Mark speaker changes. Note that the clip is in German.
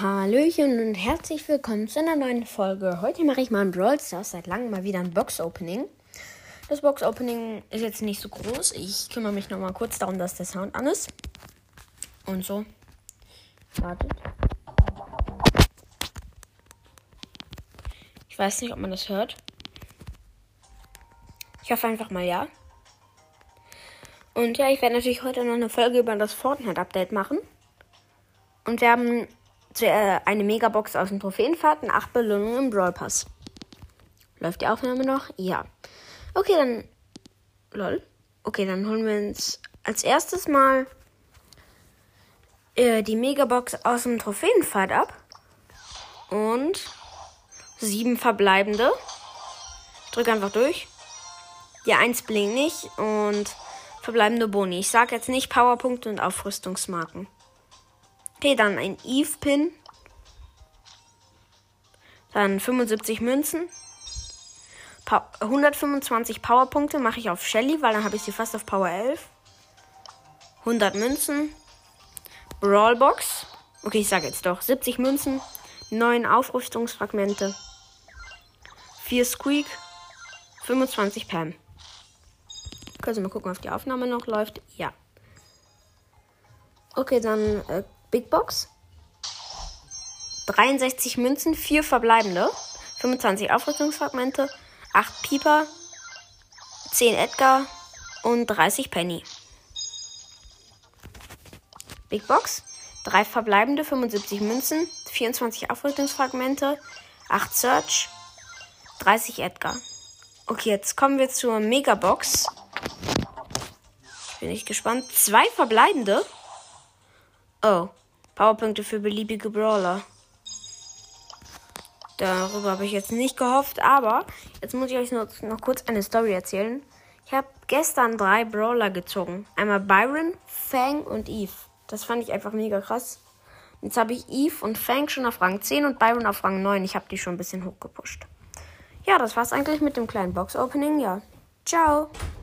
Speaker 1: Hallöchen und herzlich willkommen zu einer neuen Folge. Heute mache ich mal ein Brawl Stars, seit langem mal wieder ein Box-Opening. Das Box-Opening ist jetzt nicht so groß. Ich kümmere mich nochmal kurz darum, dass der Sound an ist. Und so. Wartet. Ich weiß nicht, ob man das hört. Ich hoffe einfach mal ja. Und ja, ich werde natürlich heute noch eine Folge über das Fortnite-Update machen. Und wir haben äh, eine Megabox aus dem Trophäenfahrt und 8 Belohnungen im Brawl Pass. Läuft die Aufnahme noch? Ja. Okay, dann. Lol. Okay, dann holen wir uns als erstes mal äh, die Megabox aus dem Trophäenfahrt ab. Und sieben verbleibende. Ich drücke einfach durch. Die 1 blinkt nicht und verbleibende Boni. Ich sage jetzt nicht Powerpunkte und Aufrüstungsmarken. Okay, dann ein Eve-Pin. Dann 75 Münzen. Pa 125 Powerpunkte mache ich auf Shelly, weil dann habe ich sie fast auf Power 11. 100 Münzen. Brawlbox. Okay, ich sage jetzt doch. 70 Münzen. 9 Aufrüstungsfragmente. 4 Squeak. 25 Pam. Können Sie mal gucken, ob die Aufnahme noch läuft? Ja. Okay, dann äh, Big Box. 63 Münzen, 4 verbleibende. 25 Aufrüstungsfragmente. 8 Pieper. 10 Edgar. Und 30 Penny. Big Box. 3 verbleibende, 75 Münzen. 24 Aufrüstungsfragmente. 8 Search. 30 Edgar. Okay, jetzt kommen wir zur Megabox. Bin ich gespannt. Zwei verbleibende. Oh. Powerpunkte für beliebige Brawler. Darüber habe ich jetzt nicht gehofft, aber jetzt muss ich euch noch, noch kurz eine Story erzählen. Ich habe gestern drei Brawler gezogen. Einmal Byron, Fang und Eve. Das fand ich einfach mega krass. Jetzt habe ich Eve und Fang schon auf Rang 10 und Byron auf Rang 9. Ich habe die schon ein bisschen hochgepusht. Ja, das war's eigentlich mit dem kleinen Box-Opening. Ja. Ciao.